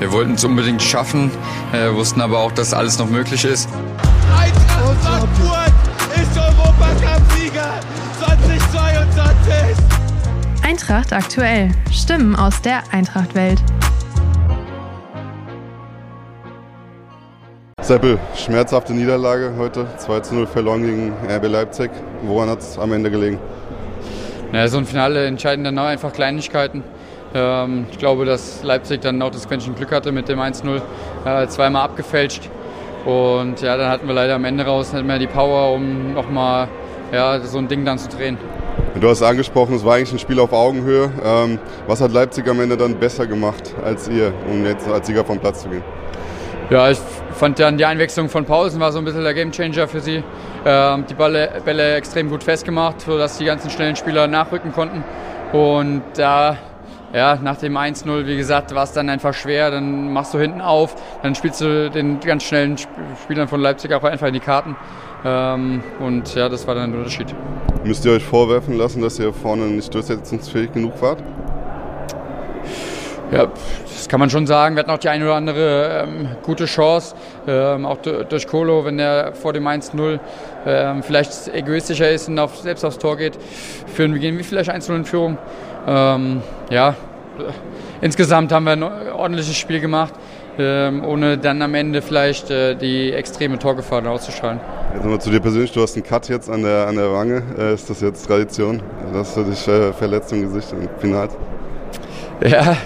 wir wollten es unbedingt schaffen, äh, wussten aber auch, dass alles noch möglich ist. Eintracht Frankfurt ist Europacup-Sieger 2022. Eintracht aktuell. Stimmen aus der Eintracht-Welt. Seppel, schmerzhafte Niederlage heute. 2 zu 0 verloren gegen RB Leipzig. Woran hat es am Ende gelegen? Ja, so ein Finale entscheiden dann einfach Kleinigkeiten. Ähm, ich glaube, dass Leipzig dann auch das Quäntchen Glück hatte mit dem 1-0. Äh, zweimal abgefälscht. Und ja, dann hatten wir leider am Ende raus nicht mehr die Power, um nochmal ja, so ein Ding dann zu drehen. Du hast angesprochen, es war eigentlich ein Spiel auf Augenhöhe. Ähm, was hat Leipzig am Ende dann besser gemacht als ihr, um jetzt als Sieger vom Platz zu gehen? Ja, ich fand dann die Einwechslung von Pausen war so ein bisschen der Gamechanger für sie. Ähm, die Bälle, Bälle extrem gut festgemacht, sodass die ganzen schnellen Spieler nachrücken konnten. Und da, ja, nach dem 1-0, wie gesagt, war es dann einfach schwer. Dann machst du hinten auf, dann spielst du den ganz schnellen Spielern von Leipzig auch einfach in die Karten. Ähm, und ja, das war dann der Unterschied. Müsst ihr euch vorwerfen lassen, dass ihr vorne nicht durchsetzungsfähig genug wart? Ja, das kann man schon sagen. Wir hatten auch die eine oder andere ähm, gute Chance, ähm, auch durch Kolo, wenn der vor dem 1-0 ähm, vielleicht egoistischer ist und auf, selbst aufs Tor geht, führen wir gehen wie vielleicht 1-0 in Führung. Ja, insgesamt haben wir ein ordentliches Spiel gemacht, ähm, ohne dann am Ende vielleicht äh, die extreme Torgefahr auszustrahlen. Jetzt nochmal zu dir persönlich, du hast einen Cut jetzt an der, an der Wange. Äh, ist das jetzt Tradition, dass du dich äh, verletzt im Gesicht im Finale? Ja,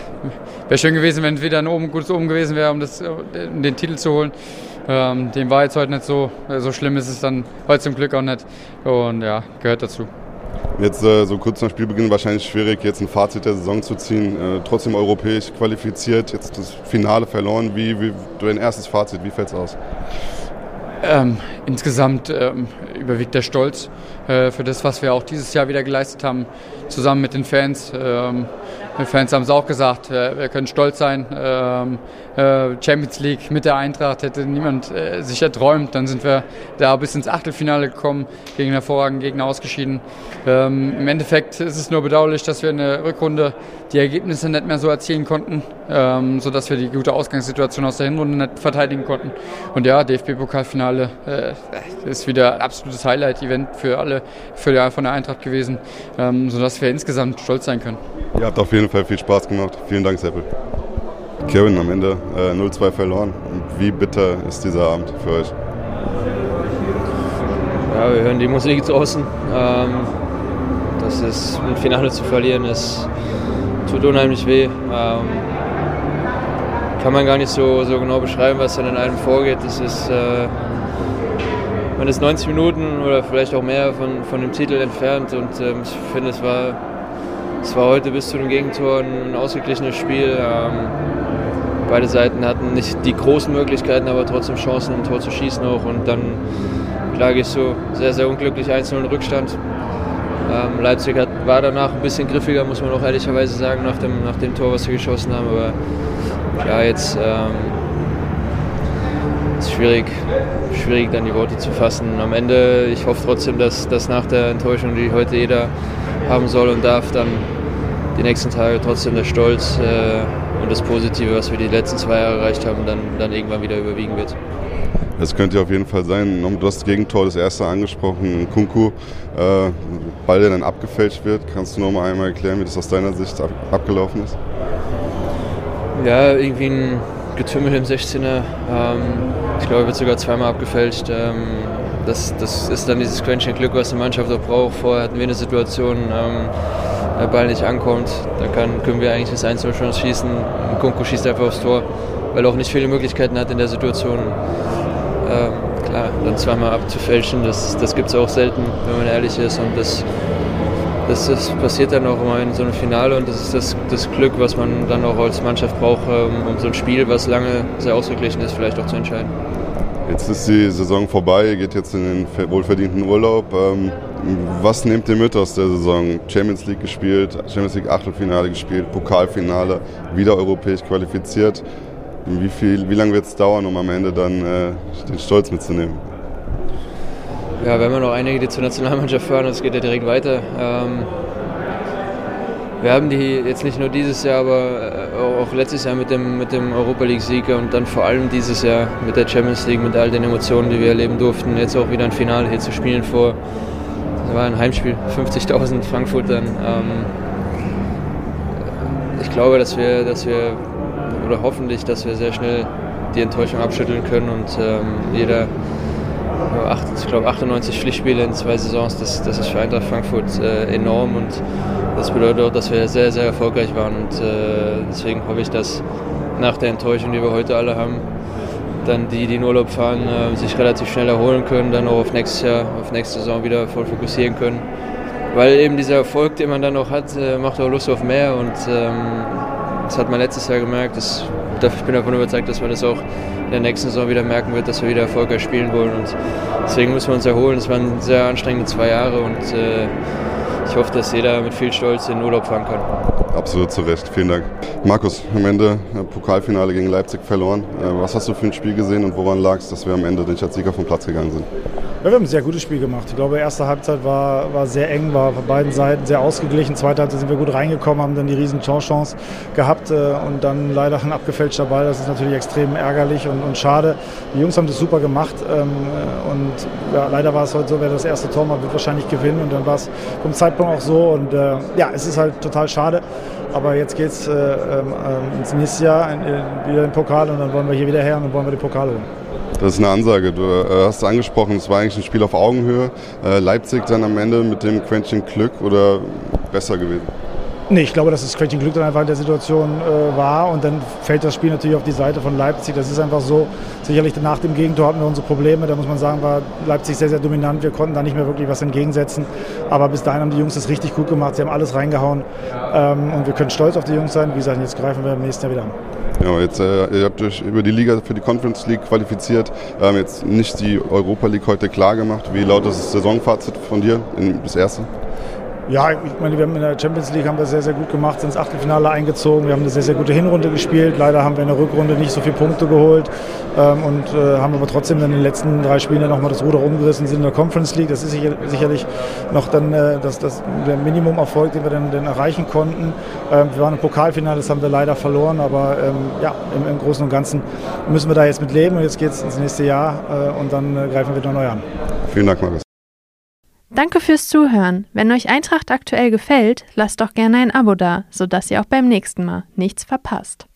wäre schön gewesen, wenn es wieder ein oben, gutes Oben gewesen wäre, um, das, um den Titel zu holen. Ähm, dem war jetzt heute nicht so. So schlimm ist es dann heute zum Glück auch nicht. Und ja, gehört dazu. Jetzt äh, so kurz nach Spielbeginn wahrscheinlich schwierig, jetzt ein Fazit der Saison zu ziehen. Äh, trotzdem europäisch qualifiziert, jetzt das Finale verloren. Wie, wie dein erstes Fazit, wie fällt es aus? Ähm, insgesamt ähm, überwiegt der Stolz äh, für das, was wir auch dieses Jahr wieder geleistet haben, zusammen mit den Fans. Ähm, die Fans haben es auch gesagt, äh, wir können stolz sein. Ähm, äh, Champions League mit der Eintracht hätte niemand äh, sich erträumt. Dann sind wir da bis ins Achtelfinale gekommen, gegen einen hervorragenden Gegner ausgeschieden. Ähm, Im Endeffekt ist es nur bedauerlich, dass wir in der Rückrunde die Ergebnisse nicht mehr so erzielen konnten, ähm, sodass wir die gute Ausgangssituation aus der Hinrunde nicht verteidigen konnten. Und ja, DFB-Pokalfinale äh, ist wieder ein absolutes Highlight-Event für alle, für die, von der Eintracht gewesen, ähm, sodass wir insgesamt stolz sein können. Ihr habt auf jeden Fall viel Spaß gemacht. Vielen Dank, Seppel. Kevin, am Ende äh, 0-2 verloren. Wie bitter ist dieser Abend für euch? Ja, wir hören die Musik draußen. Ähm, das ist ein Finale zu verlieren, ist tut unheimlich weh. Ähm, kann man gar nicht so, so genau beschreiben, was dann in einem vorgeht. Das ist, äh, man ist 90 Minuten oder vielleicht auch mehr von, von dem Titel entfernt und ähm, ich finde, es war, es war heute bis zu den Gegentoren ein ausgeglichenes Spiel. Ähm, beide Seiten hatten nicht die großen Möglichkeiten, aber trotzdem Chancen, ein Tor zu schießen auch und dann lag ich so sehr, sehr unglücklich 1 in Rückstand. Ähm, Leipzig hat, war danach ein bisschen griffiger, muss man auch ehrlicherweise sagen, nach dem, nach dem Tor, was sie geschossen haben. Aber ja, jetzt ähm, ist schwierig, schwierig, dann die Worte zu fassen. Am Ende, ich hoffe trotzdem, dass, dass nach der Enttäuschung, die heute jeder haben soll und darf, dann die nächsten Tage trotzdem der Stolz äh, und das Positive, was wir die letzten zwei Jahre erreicht haben, dann, dann irgendwann wieder überwiegen wird. Das könnte auf jeden Fall sein. Du hast das Gegentor, das erste angesprochen, Kunku, äh, Ball, der dann abgefälscht wird. Kannst du noch mal einmal erklären, wie das aus deiner Sicht ab, abgelaufen ist? Ja, irgendwie ein Getümmel im 16er. Ähm, ich glaube, er wird sogar zweimal abgefälscht. Ähm, das, das ist dann dieses Quäntchen Glück, was die Mannschaft auch braucht. Vorher hatten wir eine Situation, ähm, der Ball nicht ankommt. Da kann, können wir eigentlich das 1 schon schießen. Kunku schießt einfach aufs Tor, weil er auch nicht viele Möglichkeiten hat in der Situation. Ähm, klar, dann zweimal abzufälschen, das, das gibt es auch selten, wenn man ehrlich ist. Und das, das, das, passiert dann auch immer in so einem Finale und das ist das, das Glück, was man dann auch als Mannschaft braucht, um, um so ein Spiel, was lange sehr ausgeglichen ist, vielleicht auch zu entscheiden. Jetzt ist die Saison vorbei, geht jetzt in den wohlverdienten Urlaub. Ähm, was nehmt ihr mit aus der Saison? Champions League gespielt, Champions League Achtelfinale gespielt, Pokalfinale, wieder europäisch qualifiziert. Wie, viel, wie lange wird es dauern, um am Ende dann äh, den Stolz mitzunehmen? Ja, wir haben ja noch einige, die zur Nationalmannschaft fahren, es geht ja direkt weiter. Ähm, wir haben die jetzt nicht nur dieses Jahr, aber äh, auch letztes Jahr mit dem, mit dem Europa League-Sieger und dann vor allem dieses Jahr mit der Champions League, mit all den Emotionen, die wir erleben durften, jetzt auch wieder ein Finale hier zu spielen vor, das war ein Heimspiel, 50.000 Frankfurtern. Ähm, ich glaube, dass wir, dass wir, oder hoffentlich, dass wir sehr schnell die Enttäuschung abschütteln können und ähm, jeder ich glaube 98 Pflichtspiele in zwei Saisons, das, das ist für Eintracht Frankfurt äh, enorm und das bedeutet auch, dass wir sehr, sehr erfolgreich waren und äh, deswegen hoffe ich, dass nach der Enttäuschung, die wir heute alle haben, dann die, die in Urlaub fahren, äh, sich relativ schnell erholen können, dann auch auf nächstes Jahr, auf nächste Saison wieder voll fokussieren können. Weil eben dieser Erfolg, den man dann auch hat, äh, macht auch Lust auf mehr und ähm, das hat man letztes Jahr gemerkt. Das, ich bin davon überzeugt, dass man das auch in der nächsten Saison wieder merken wird, dass wir wieder erfolgreich spielen wollen. Und deswegen müssen wir uns erholen. Es waren sehr anstrengende zwei Jahre und äh, ich hoffe, dass jeder mit viel Stolz in den Urlaub fahren kann. Absolut zu Recht. Vielen Dank. Markus, am Ende äh, Pokalfinale gegen Leipzig verloren. Äh, was hast du für ein Spiel gesehen und woran lag es, dass wir am Ende nicht als Sieger vom Platz gegangen sind? Ja, wir haben ein sehr gutes Spiel gemacht. Ich glaube, erste Halbzeit war, war sehr eng, war von beiden Seiten sehr ausgeglichen. Zweite Halbzeit sind wir gut reingekommen, haben dann die riesen Chance gehabt äh, und dann leider ein abgefälschter Ball. Das ist natürlich extrem ärgerlich und, und schade. Die Jungs haben das super gemacht ähm, und ja, leider war es heute so, wer das erste Tor macht, wird wahrscheinlich gewinnen und dann war es vom Zeitpunkt auch so und äh, ja, es ist halt total schade. Aber jetzt geht es äh, ähm, ähm, ins nächste Jahr in, in, wieder in den Pokal und dann wollen wir hier wieder her und dann wollen wir den Pokal holen. Das ist eine Ansage. Du äh, hast es angesprochen, es war eigentlich ein Spiel auf Augenhöhe. Äh, Leipzig dann am Ende mit dem Quäntchen Glück oder besser gewesen? Nee, ich glaube, dass das Quäntchen Glück dann einfach in der Situation äh, war und dann fällt das Spiel natürlich auf die Seite von Leipzig. Das ist einfach so. Sicherlich nach dem Gegentor hatten wir unsere Probleme. Da muss man sagen, war Leipzig sehr, sehr dominant. Wir konnten da nicht mehr wirklich was entgegensetzen. Aber bis dahin haben die Jungs das richtig gut gemacht. Sie haben alles reingehauen ähm, und wir können stolz auf die Jungs sein. Wie gesagt, jetzt greifen wir im nächsten Jahr wieder an. Ja, jetzt, äh, ihr habt euch über die Liga für die Conference League qualifiziert, ähm, jetzt nicht die Europa League heute klar gemacht. Wie lautet das Saisonfazit von dir, in, das erste? Ja, ich meine, wir haben in der Champions League haben wir sehr, sehr gut gemacht, sind ins Achtelfinale eingezogen. Wir haben eine sehr, sehr gute Hinrunde gespielt. Leider haben wir in der Rückrunde nicht so viele Punkte geholt ähm, und äh, haben aber trotzdem dann in den letzten drei Spielen nochmal das Ruder umgerissen, sind in der Conference League. Das ist sicher, sicherlich noch dann äh, das, das, der Minimumerfolg, den wir dann, dann erreichen konnten. Ähm, wir waren im Pokalfinale, das haben wir leider verloren, aber ähm, ja, im, im, Großen und Ganzen müssen wir da jetzt mit leben und jetzt geht es ins nächste Jahr äh, und dann äh, greifen wir wieder neu an. Vielen Dank, Markus. Danke fürs Zuhören. Wenn euch Eintracht aktuell gefällt, lasst doch gerne ein Abo da, sodass ihr auch beim nächsten Mal nichts verpasst.